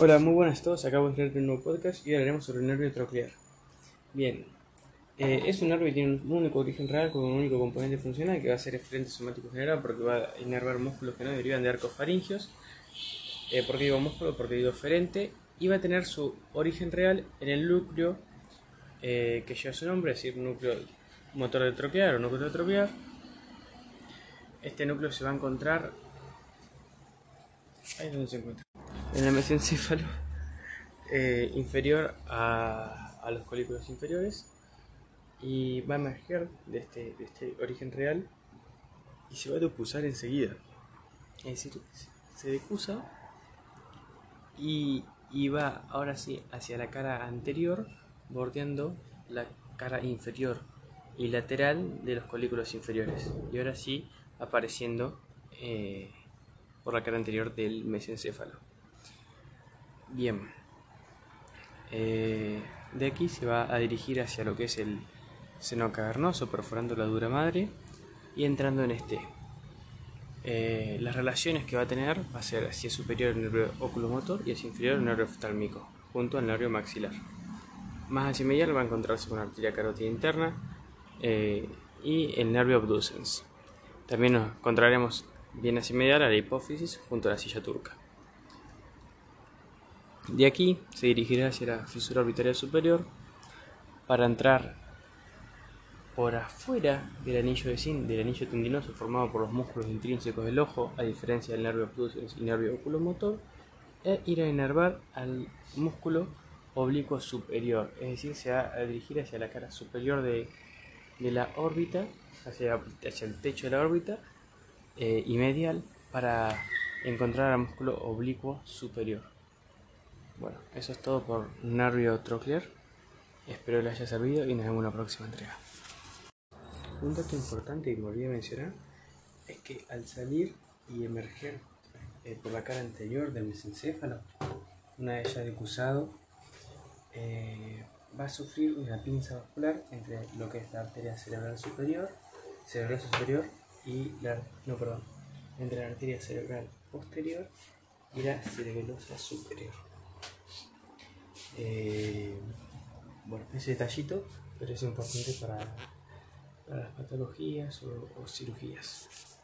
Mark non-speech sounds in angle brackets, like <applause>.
Hola, muy buenas a todos. Acabo de traer un nuevo podcast y hablaremos sobre el nervio troclear. Bien, eh, es un nervio que tiene un único origen real con un único componente funcional que va a ser eferente somático general porque va a inervar músculos que no derivan de arcos faringios. Eh, ¿Por qué digo músculo? Porque digo eferente. Y va a tener su origen real en el núcleo eh, que lleva su nombre, es decir, núcleo motor de troquear o núcleo de troquear. Este núcleo se va a encontrar. Ahí es donde se encuentra en el <laughs> mesencéfalo eh, inferior a, a, los colículos inferiores y va a emerger de este, este origen real y se va a decusar enseguida. Es decir, se decusa y, y va ahora sí hacia la cara anterior, bordeando la cara inferior y lateral de los colículos inferiores. Y ahora sí apareciendo eh, por la cara anterior del mesencéfalo. Bien. Eh, de aquí se va a dirigir hacia lo que es el seno cavernoso, perforando la dura madre y entrando en este. Eh, las relaciones que va a tener va a ser hacia superior el nervio oculomotor y hacia inferior el nervio oftálmico, junto al nervio maxilar. Más hacia medial va a encontrarse con la arteria carótida interna eh, y el nervio abducens. También nos encontraremos bien hacia medial a la hipófisis junto a la silla turca. De aquí se dirigirá hacia la fisura orbitaria superior para entrar por afuera del anillo de zinc, del anillo tendinoso formado por los músculos intrínsecos del ojo, a diferencia del nervio abducens y nervio oculomotor, e ir a inervar al músculo oblicuo superior, es decir, se va a dirigir hacia la cara superior de, la órbita, hacia, hacia, el techo de la órbita eh, y medial para encontrar al músculo oblicuo superior. Bueno, eso es todo por Nervio Troclear. Espero les haya servido y nos vemos en la próxima entrega. Un dato importante que me olvidé mencionar es que al salir y emerger eh, por la cara anterior del mesencéfalo, una vez ya decusado, eh, va a sufrir una pinza vascular entre lo que es la arteria cerebral superior, cerebral superior y la, no perdón, entre la arteria cerebral posterior y la cerebelosa superior. Eh, bueno, ese detallito, pero es importante para, para las patologías o, o cirugías.